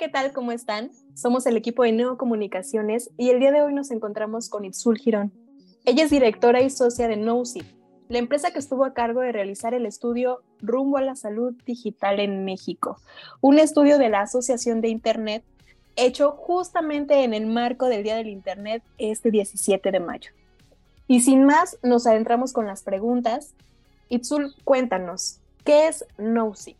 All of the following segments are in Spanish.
¿qué tal? ¿Cómo están? Somos el equipo de Neocomunicaciones y el día de hoy nos encontramos con Itzul Girón. Ella es directora y socia de NoSIP, la empresa que estuvo a cargo de realizar el estudio Rumbo a la Salud Digital en México, un estudio de la Asociación de Internet hecho justamente en el marco del Día del Internet este 17 de mayo. Y sin más, nos adentramos con las preguntas. Itzul, cuéntanos, ¿qué es NoSIP?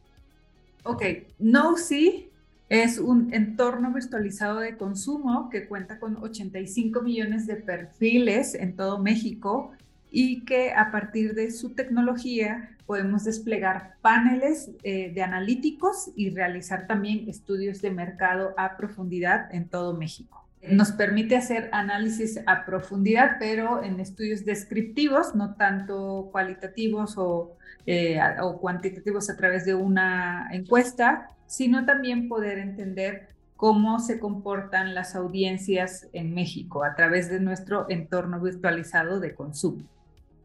Ok, NoSIP es un entorno virtualizado de consumo que cuenta con 85 millones de perfiles en todo México y que a partir de su tecnología podemos desplegar paneles eh, de analíticos y realizar también estudios de mercado a profundidad en todo México. Nos permite hacer análisis a profundidad, pero en estudios descriptivos, no tanto cualitativos o, eh, o cuantitativos a través de una encuesta, sino también poder entender cómo se comportan las audiencias en México a través de nuestro entorno virtualizado de consumo.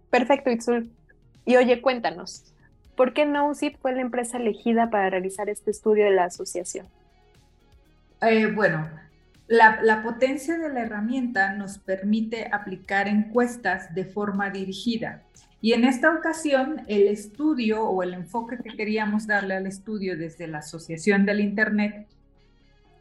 Perfecto, Itzul. Y oye, cuéntanos, ¿por qué NoSIP fue la empresa elegida para realizar este estudio de la asociación? Eh, bueno, la, potencia de la herramienta nos permite aplicar encuestas de forma dirigida. Y en esta ocasión, el estudio o el enfoque que queríamos darle al estudio desde la Asociación del Internet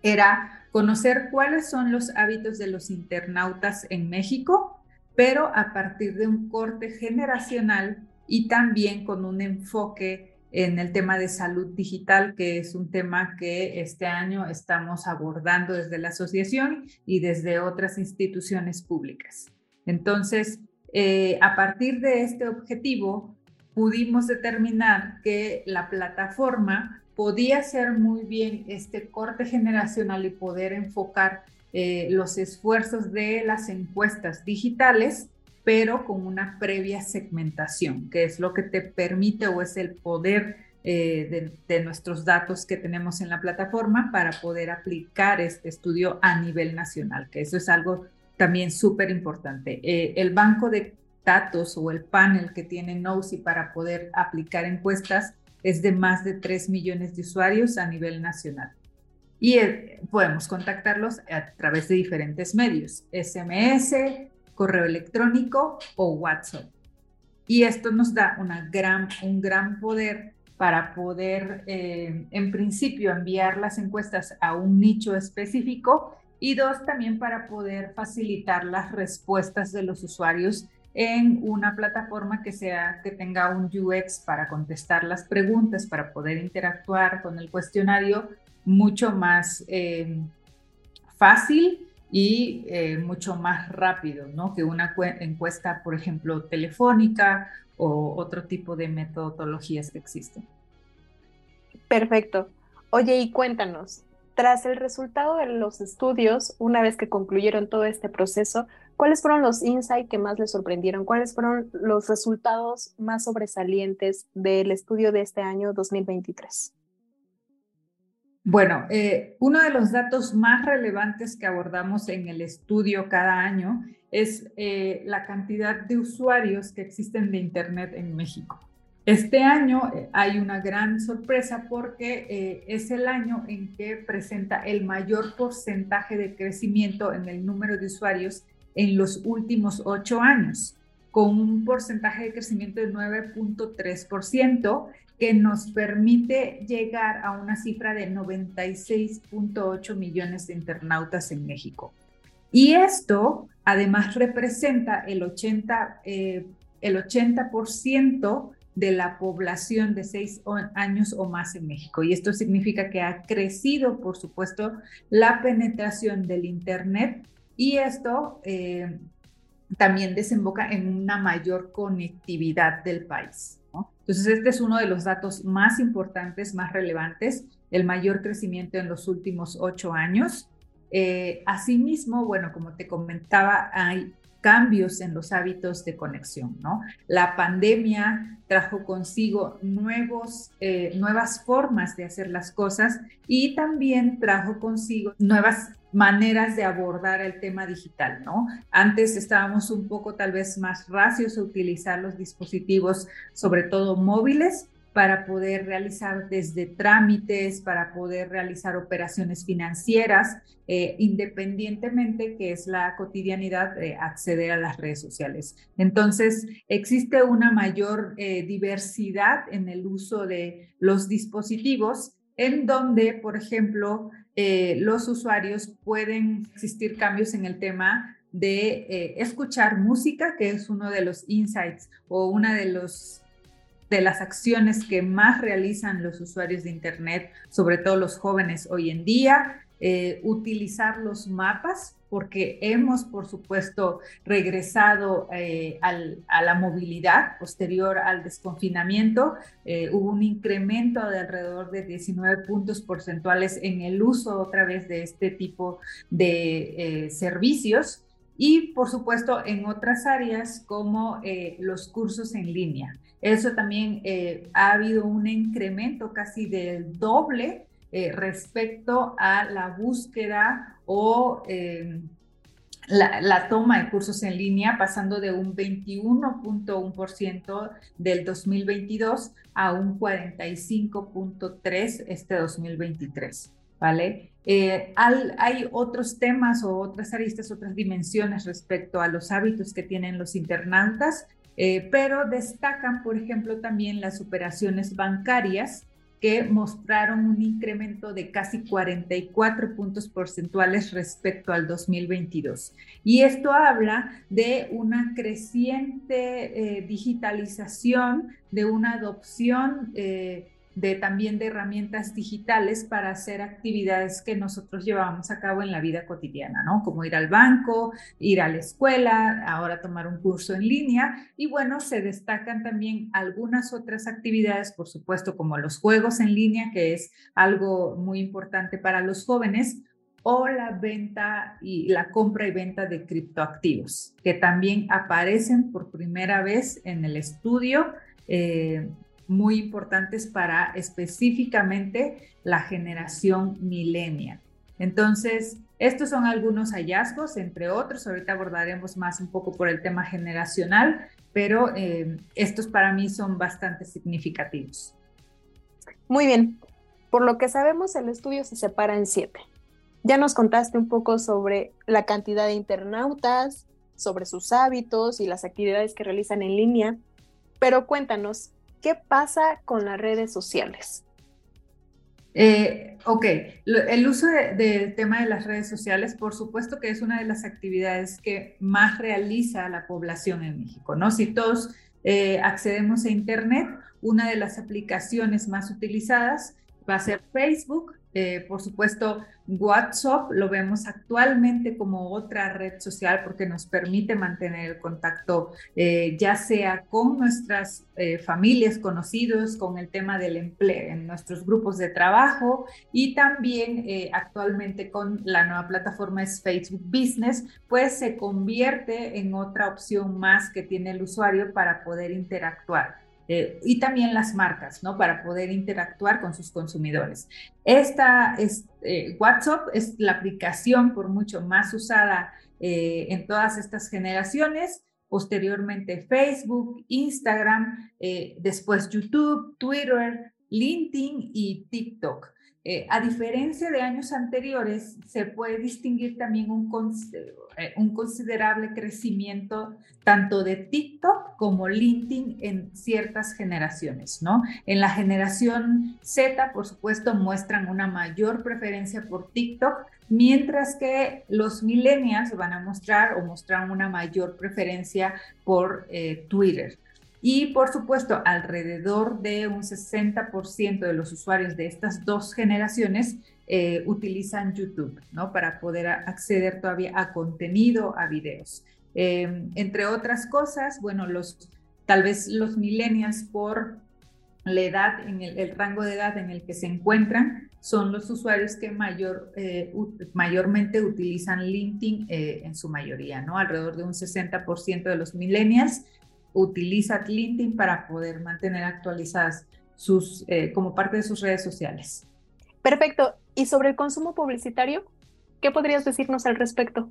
era conocer cuáles son los hábitos de los internautas en México, pero a partir de un corte generacional y también con un enfoque en el tema de salud digital, que es un tema que este año estamos abordando desde la asociación y desde otras instituciones públicas. Entonces, eh, a partir de este objetivo, pudimos determinar que la plataforma podía hacer muy bien este corte generacional y poder enfocar eh, los esfuerzos de las encuestas digitales, pero con una previa segmentación, que es lo que te permite o es el poder eh, de, de, nuestros datos que tenemos en la plataforma para poder aplicar este estudio a nivel nacional, que eso es algo también súper importante. Eh, el banco de datos o el panel que tiene NOSI para poder aplicar encuestas es de más de 3 millones de usuarios a nivel nacional. Y eh, podemos contactarlos a través de diferentes medios, SMS, correo electrónico o WhatsApp. Y esto nos da una gran, un gran poder para poder, eh, en principio, enviar las encuestas a un nicho específico y dos, también para poder facilitar las respuestas de los usuarios en una plataforma que sea que tenga un UX para contestar las preguntas, para poder interactuar con el cuestionario mucho más eh, fácil y eh, mucho más rápido, ¿no? Que una encuesta, por ejemplo, telefónica o otro tipo de metodologías que existen. Perfecto. Oye, y cuéntanos, tras el resultado de los estudios, una vez que concluyeron todo este proceso, ¿cuáles fueron los insights que más les sorprendieron? ¿Cuáles fueron los resultados más sobresalientes del estudio de este año 2023? Bueno, eh, uno de los datos más relevantes que abordamos en el estudio cada año es eh, la cantidad de usuarios que existen de Internet en México. Este año eh, hay una gran sorpresa porque es el año en que presenta el mayor porcentaje de crecimiento en el número de usuarios en los últimos ocho años, con un porcentaje de crecimiento de 9.3% que nos permite llegar a una cifra de 96.8 millones de internautas en México. Y esto además representa el 80%, eh, el 80 de la población de seis años o más en México. Y esto significa que ha crecido, por supuesto, la penetración del Internet y esto eh, también desemboca en una mayor conectividad del país. Entonces, este es uno de los datos más importantes, más relevantes, el mayor crecimiento en los últimos ocho años. Eh, asimismo, bueno, como te comentaba, hay cambios en los hábitos de conexión, ¿no? La pandemia trajo consigo nuevos, eh, nuevas formas de hacer las cosas y también trajo consigo nuevas maneras de abordar el tema digital, ¿no? Antes estábamos un poco tal vez más racios a utilizar los dispositivos, sobre todo móviles, para poder realizar desde trámites, para poder realizar operaciones financieras, eh, independientemente que es la cotidianidad de acceder a las redes sociales. Entonces, existe una mayor eh, diversidad en el uso de los dispositivos en donde, por ejemplo, eh, los usuarios pueden existir cambios en el tema de escuchar música, que es uno de los insights o una de los de las acciones que más realizan los usuarios de Internet, sobre todo los jóvenes hoy en día, eh, utilizar los mapas, porque hemos, por supuesto, regresado eh, a la movilidad posterior al desconfinamiento. Eh, hubo un incremento de alrededor de 19 puntos porcentuales en el uso otra vez de este tipo de servicios y, por supuesto, en otras áreas como los cursos en línea. Eso también ha habido un incremento casi del doble eh, respecto a la búsqueda o em, la, toma de cursos en línea, pasando de un 21.1% del 2022 a un 45.3% este 2023. ¿Vale? Eh, hay otros temas o otras aristas, otras dimensiones respecto a los hábitos que tienen los internautas eh, pero destacan, por ejemplo, también las operaciones bancarias que mostraron un incremento de casi 44 puntos porcentuales respecto al 2022. Y esto habla de una creciente eh, digitalización, de una adopción eh, de también de herramientas digitales para hacer actividades que nosotros llevamos a cabo en la vida cotidiana, ¿no? Como ir al banco, ir a la escuela, ahora tomar un curso en línea y bueno, se destacan también algunas otras actividades, por supuesto, como los juegos en línea, que es algo muy importante para los jóvenes, o la venta y la compra y venta de criptoactivos, que también aparecen por primera vez en el estudio eh, muy importantes para específicamente la generación millennial. Entonces, estos son algunos hallazgos, entre otros. Ahorita abordaremos más un poco por el tema generacional, pero eh, estos para mí son bastante significativos. Muy bien. Por lo que sabemos, el estudio se separa en siete. Ya nos contaste un poco sobre la cantidad de internautas, sobre sus hábitos y las actividades que realizan en línea, pero cuéntanos, ¿Qué pasa con las redes sociales? Eh, ok, el uso del tema de las redes sociales, por supuesto que es una de las actividades que más realiza la población en México, ¿no? Si todos eh, accedemos a Internet, una de las aplicaciones más utilizadas va a ser Facebook, eh, por supuesto, WhatsApp lo vemos actualmente como otra red social porque nos permite mantener el contacto eh, ya sea con nuestras eh, familias conocidos, con el tema del empleo en nuestros grupos de trabajo y también actualmente con la nueva plataforma es Facebook Business, pues se convierte en otra opción más que tiene el usuario para poder interactuar. Eh, y también las marcas, ¿no? Para poder interactuar con sus consumidores. Esta es, eh, WhatsApp es la aplicación por mucho más usada eh, en todas estas generaciones. Posteriormente Facebook, Instagram, después YouTube, Twitter, LinkedIn y TikTok. Eh, a diferencia de años anteriores, se puede distinguir también un, eh, un, considerable crecimiento tanto de TikTok como LinkedIn en ciertas generaciones, ¿no? En la generación Z, por supuesto, muestran una mayor preferencia por TikTok, mientras que los millennials van a mostrar o mostrar una mayor preferencia por eh, Twitter. Y por supuesto, alrededor de un 60% de los usuarios de estas dos generaciones eh, utilizan YouTube, ¿no? Para poder acceder todavía a contenido, a videos. Em, entre otras cosas, bueno, los, tal vez los millennials por la edad, en el, rango de edad en el que se encuentran, son los usuarios que mayor, eh, mayormente utilizan LinkedIn eh, en su mayoría, ¿no? Alrededor de un 60% de los millennials utiliza LinkedIn para poder mantener actualizadas sus, eh, como parte de sus redes sociales. Perfecto. ¿Y sobre el consumo publicitario? ¿Qué podrías decirnos al respecto?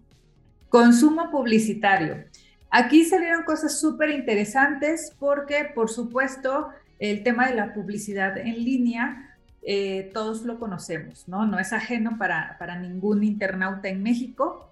Consumo publicitario. Aquí salieron cosas súper interesantes porque, por supuesto, el tema de la publicidad en línea, eh, todos lo conocemos, ¿no? No es ajeno para, para ningún internauta en México.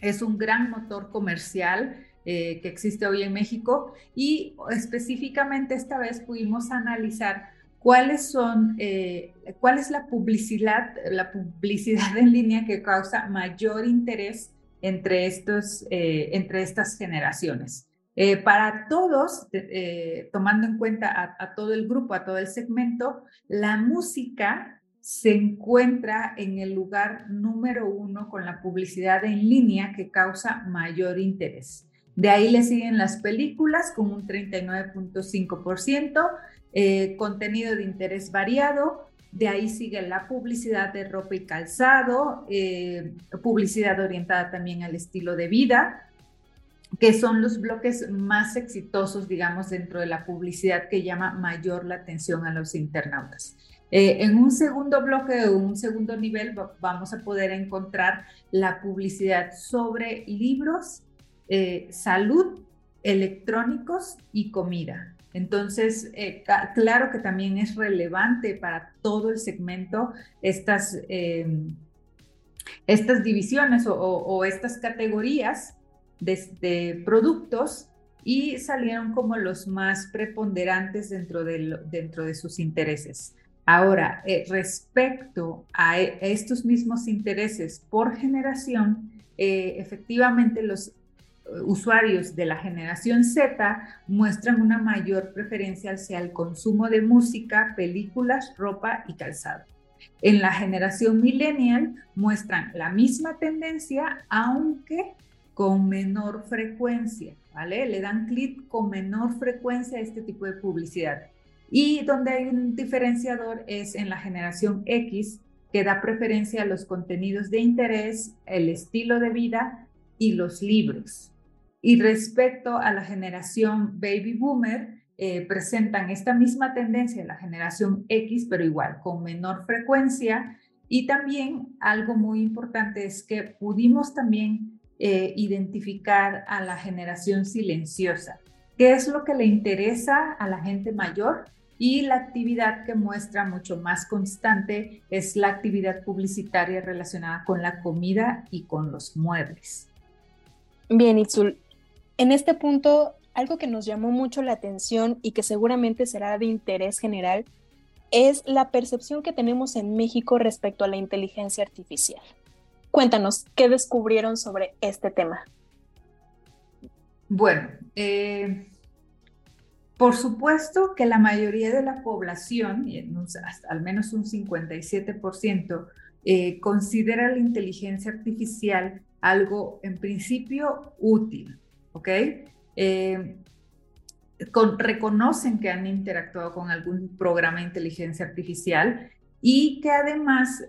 Es un gran motor comercial eh, que existe hoy en México y específicamente esta vez pudimos analizar cuáles son, eh, cuál es la publicidad, la publicidad en línea que causa mayor interés entre, estos, entre estas generaciones. Eh, para todos, eh, tomando en cuenta a, todo el grupo, a todo el segmento, la música se encuentra en el lugar número uno con la publicidad en línea que causa mayor interés. De ahí le siguen las películas con un 39.5%, eh, contenido de interés variado, de ahí sigue la publicidad de ropa y calzado, publicidad orientada también al estilo de vida, que son los bloques más exitosos, digamos, dentro de la publicidad que llama mayor la atención a los internautas. Eh, en un segundo bloque o un segundo nivel vamos a poder encontrar la publicidad sobre libros, eh, salud, electrónicos y comida. Entonces, eh, claro que también es relevante para todo el segmento estas, em, estas divisiones o estas categorías de, productos y salieron como los más preponderantes dentro de, dentro de sus intereses. Ahora, eh, respecto a, e, estos mismos intereses por generación, efectivamente los usuarios de la generación Z muestran una mayor preferencia hacia el consumo de música, películas, ropa y calzado. En la generación millennial muestran la misma tendencia, aunque con menor frecuencia, ¿vale? Le dan clic con menor frecuencia a este tipo de publicidad. Y donde hay un diferenciador es en la generación X, que da preferencia a los contenidos de interés, el estilo de vida y los libros. Y respecto a la generación baby boomer, eh, presentan esta misma tendencia en la generación X, pero igual, con menor frecuencia. Y también algo muy importante es que pudimos también eh, identificar a la generación silenciosa, qué es lo que le interesa a la gente mayor y la actividad que muestra mucho más constante es la actividad publicitaria relacionada con la comida y con los muebles. Bien, Itzul. En este punto, algo que nos llamó mucho la atención y que seguramente será de interés general es la percepción que tenemos en México respecto a la inteligencia artificial. Cuéntanos, ¿qué descubrieron sobre este tema? Bueno, eh, por supuesto que la mayoría de la población, al menos un 57%, eh, considera la inteligencia artificial algo en principio útil, ¿ok? Eh, reconocen que han interactuado con algún programa de inteligencia artificial y que además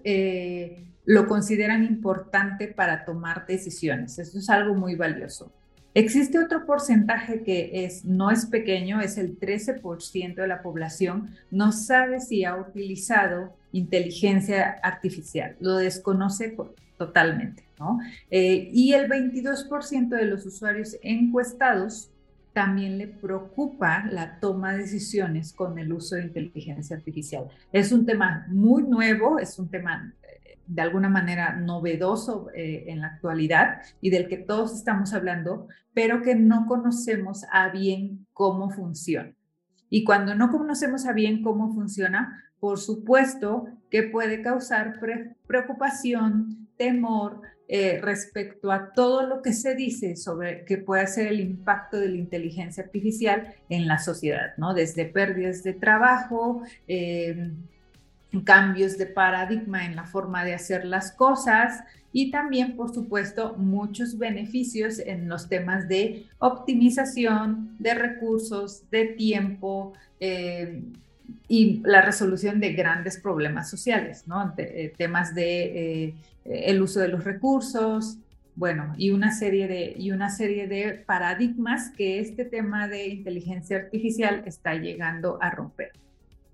lo consideran importante para tomar decisiones. Eso es algo muy valioso. Existe otro porcentaje que es, no es pequeño, es el 13% de la población, no sabe si ha utilizado inteligencia artificial, lo desconoce totalmente, ¿no? Eh, y el 22% de los usuarios encuestados también le preocupa la toma de decisiones con el uso de inteligencia artificial. Es un tema muy nuevo, es un tema de alguna manera novedoso eh, en la actualidad y del que todos estamos hablando, pero que no conocemos a bien cómo funciona. Y cuando no conocemos a bien cómo funciona, por supuesto que puede causar preocupación, temor eh, respecto a todo lo que se dice sobre que puede ser el impacto de la inteligencia artificial en la sociedad, ¿no? Desde pérdidas de trabajo, eh, cambios de paradigma en la forma de hacer las cosas y también, por supuesto, muchos beneficios en los temas de optimización de recursos, de tiempo eh, y la resolución de grandes problemas sociales, ¿no? Eh, temas de eh, el uso de los recursos, bueno, y una serie de y una serie de paradigmas que este tema de inteligencia artificial está llegando a romper.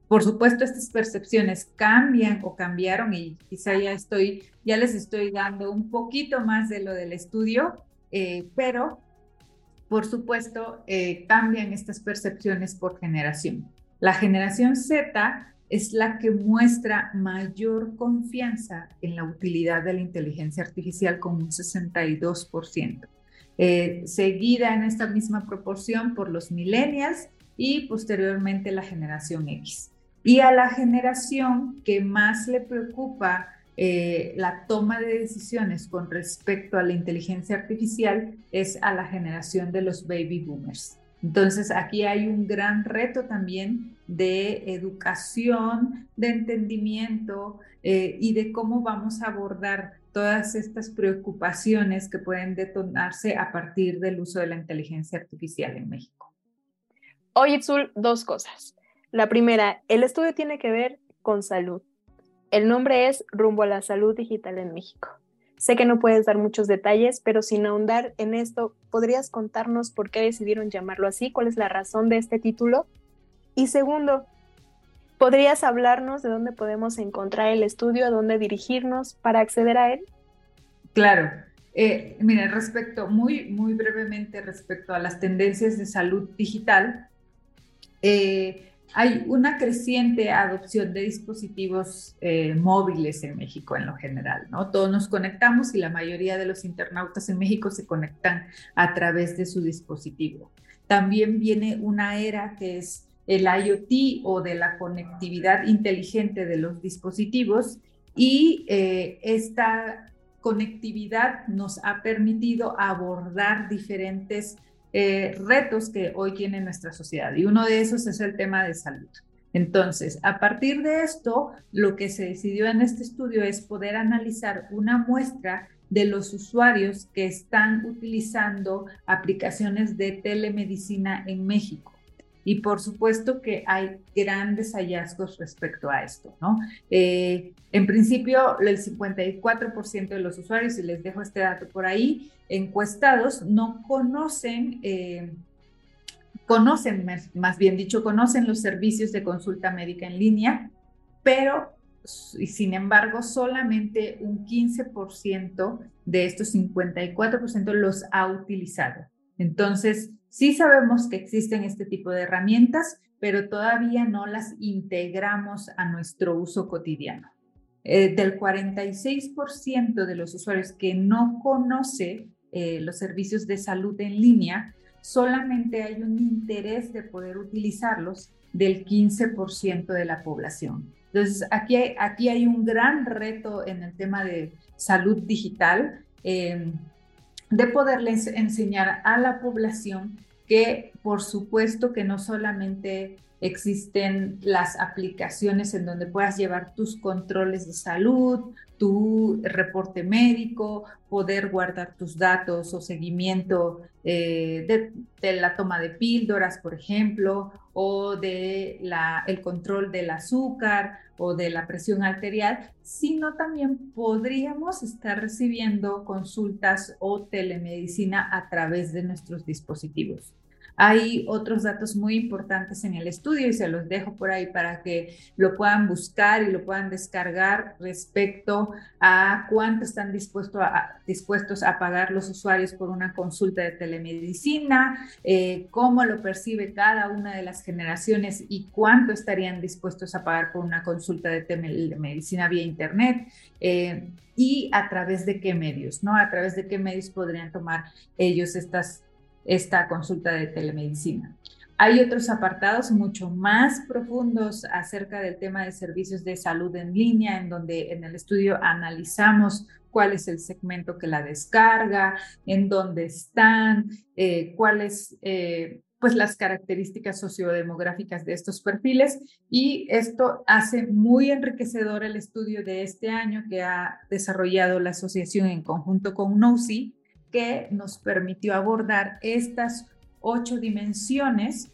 Por supuesto, estas percepciones cambian o cambiaron y quizá ya estoy, ya les estoy dando un poquito más de lo del estudio, eh, pero por supuesto eh, cambian estas percepciones por generación. La generación Z es la que muestra mayor confianza en la utilidad de la inteligencia artificial con un 62%, eh, seguida en esta misma proporción por los millennials y posteriormente la generación X. Y a la generación que más le preocupa eh, la toma de decisiones con respecto a la inteligencia artificial es a la generación de los baby boomers. Entonces aquí hay un gran reto también de educación, de entendimiento eh, y de cómo vamos a abordar todas estas preocupaciones que pueden detonarse a partir del uso de la inteligencia artificial en México. Oye, Zul, dos cosas. La primera, el estudio tiene que ver con salud. El nombre es Rumbo a la Salud Digital en México. Sé que no puedes dar muchos detalles, pero sin ahondar en esto, ¿podrías contarnos por qué decidieron llamarlo así? ¿Cuál es la razón de este título? Y segundo, ¿podrías hablarnos de dónde podemos encontrar el estudio, a dónde dirigirnos para acceder a él? Claro. Eh, mira, respecto, muy, muy brevemente respecto a las tendencias de salud digital, eh, hay una creciente adopción de dispositivos eh, móviles en México en lo general, ¿no? Todos nos conectamos y la mayoría de los internautas en México se conectan a través de su dispositivo. También viene una era que es el IoT o de la conectividad inteligente de los dispositivos y eh, esta conectividad nos ha permitido abordar diferentes eh, retos que hoy tiene nuestra sociedad y uno de esos es el tema de salud. Entonces, a partir de esto, lo que se decidió en este estudio es poder analizar una muestra de los usuarios que están utilizando aplicaciones de telemedicina en México. Y por supuesto que hay grandes hallazgos respecto a esto, ¿no? Eh, en principio, el 54% de los usuarios, y les dejo este dato por ahí, encuestados no conocen, eh, conocen, más bien dicho, conocen los servicios de consulta médica en línea, pero sin embargo, solamente un 15% de estos 54% los ha utilizado. Entonces, Sí sabemos que existen este tipo de herramientas, pero todavía no las integramos a nuestro uso cotidiano. Eh, del 46% de los usuarios que no conoce eh, los servicios de salud en línea, solamente hay un interés de poder utilizarlos del 15% de la población. Entonces, aquí hay, aquí hay un gran reto en el tema de salud digital. Eh, de poderles enseñar a la población que por supuesto que no solamente existen las aplicaciones en donde puedas llevar tus controles de salud, tu reporte médico, poder guardar tus datos o seguimiento eh, de, la toma de píldoras, por ejemplo, o de la, el control del azúcar o de la presión arterial, sino también podríamos estar recibiendo consultas o telemedicina a través de nuestros dispositivos. Hay otros datos muy importantes en el estudio y se los dejo por ahí para que lo puedan buscar y lo puedan descargar respecto a cuánto están dispuestos a, pagar los usuarios por una consulta de telemedicina, eh, cómo lo percibe cada una de las generaciones y cuánto estarían dispuestos a pagar por una consulta de telemedicina vía Internet. Eh, y a través de qué medios, ¿no? A través de qué medios podrían tomar ellos estas esta consulta de telemedicina. Hay otros apartados mucho más profundos acerca del tema de servicios de salud en línea, en donde en el estudio analizamos cuál es el segmento que la descarga, en dónde están, eh, cuáles, eh, pues las características sociodemográficas de estos perfiles y esto hace muy enriquecedor el estudio de este año que ha desarrollado la asociación en conjunto con NOCI, que nos permitió abordar estas ocho dimensiones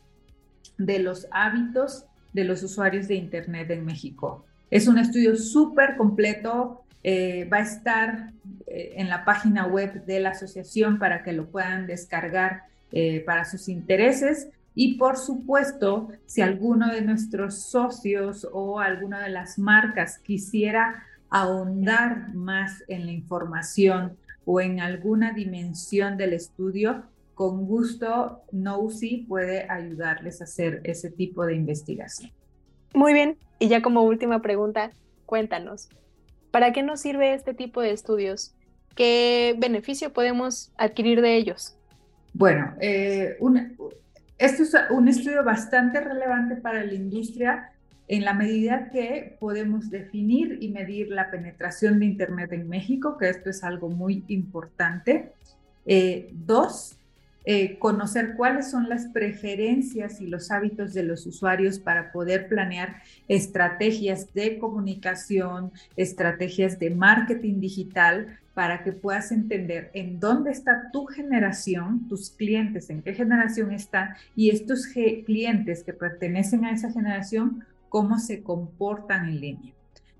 de los hábitos de los usuarios de Internet en México. Es un estudio súper completo, eh, va a estar eh, en la página web de la asociación para que lo puedan descargar eh, para sus intereses. Y por supuesto, si alguno de nuestros socios o alguna de las marcas quisiera ahondar más en la información o en alguna dimensión del estudio, con gusto NOSI puede ayudarles a hacer ese tipo de investigación. Muy bien, y ya como última pregunta, cuéntanos, ¿para qué nos sirve este tipo de estudios? ¿Qué beneficio podemos adquirir de ellos? Bueno, eh, esto es un estudio bastante relevante para la industria en la medida que podemos definir y medir la penetración de Internet en México, que esto es algo muy importante. Eh, dos, eh, conocer cuáles son las preferencias y los hábitos de los usuarios para poder planear estrategias de comunicación, estrategias de marketing digital, para que puedas entender en dónde está tu generación, tus clientes, en qué generación están y estos clientes que pertenecen a esa generación, cómo se comportan en línea.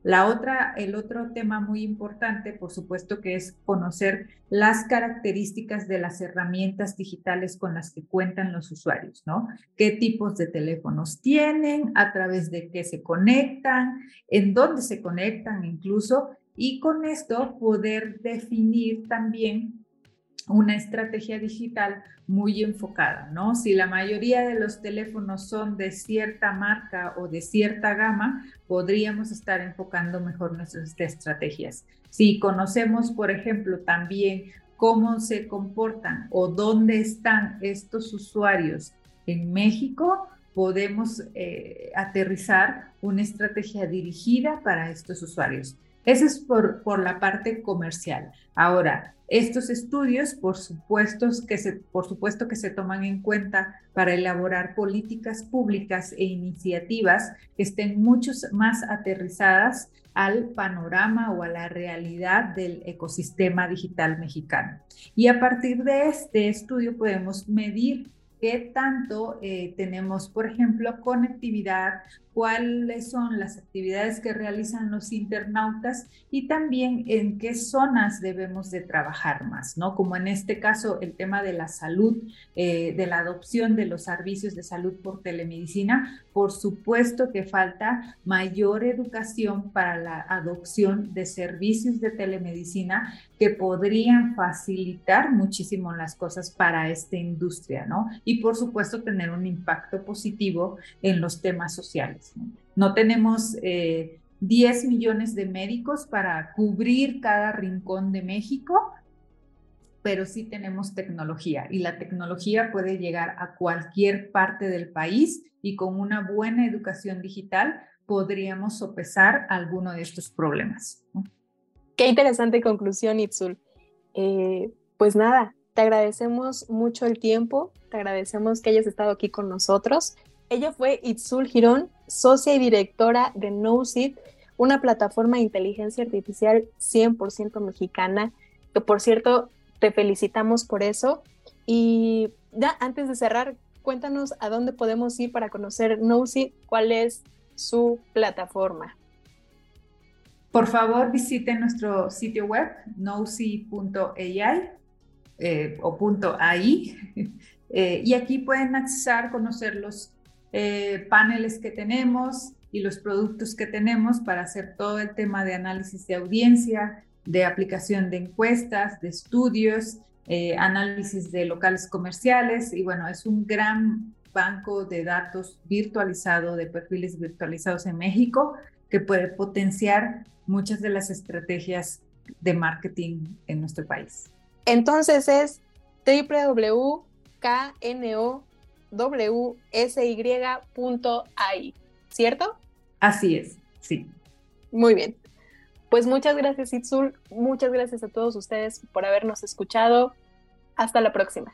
La otra, el otro tema muy importante, por supuesto, que es conocer las características de las herramientas digitales con las que cuentan los usuarios, ¿no? ¿Qué tipos de teléfonos tienen? ¿A través de qué se conectan? ¿En dónde se conectan incluso? Y con esto poder definir también una estrategia digital muy enfocada, ¿no? Si la mayoría de los teléfonos son de cierta marca o de cierta gama, podríamos estar enfocando mejor nuestras estrategias. Si conocemos, por ejemplo, también cómo se comportan o dónde están estos usuarios en México, podemos eh, aterrizar una estrategia dirigida para estos usuarios. Eso es por, por la parte comercial. Ahora, estos estudios, por supuesto, que se, por supuesto que se toman en cuenta para elaborar políticas públicas e iniciativas que estén mucho más aterrizadas al panorama o a la realidad del ecosistema digital mexicano. Y a partir de este estudio podemos medir qué tanto eh, tenemos, por ejemplo, conectividad, cuáles son las actividades que realizan los internautas y también en qué zonas debemos de trabajar más, ¿no? Como en este caso el tema de la salud, eh, de la adopción de los servicios de salud por telemedicina, por supuesto que falta mayor educación para la adopción de servicios de telemedicina que podrían facilitar muchísimo las cosas para esta industria, ¿no? Y por supuesto tener un impacto positivo en los temas sociales. No, tenemos 10 eh, millones de médicos para cubrir cada rincón de México, pero sí tenemos tecnología y la tecnología puede llegar a cualquier parte del país y con una buena educación digital podríamos sopesar alguno de estos problemas. Qué interesante conclusión, Itzul. Eh, pues nada, te agradecemos mucho el tiempo, te agradecemos que hayas estado aquí con nosotros. Ella fue Itzul Girón, socia y directora de NoSeed, una plataforma de inteligencia artificial 100% mexicana, que por cierto, te felicitamos por eso. Y ya antes de cerrar, cuéntanos a dónde podemos ir para conocer NoSeed, cuál es su plataforma. Por favor, visiten nuestro sitio web, nosy.ai eh, o .ai, eh, y aquí pueden accesar, conocer los eh, paneles que tenemos y los productos que tenemos para hacer todo el tema de análisis de audiencia, de aplicación de encuestas, de estudios, eh, análisis de locales comerciales y bueno, es un gran banco de datos virtualizado, de perfiles virtualizados en México que puede potenciar muchas de las estrategias de marketing en nuestro país. Entonces es www.kno wsy.ai, ¿cierto? Así es, sí. Muy bien. Pues muchas gracias, Itzul. Muchas gracias a todos ustedes por habernos escuchado. Hasta la próxima.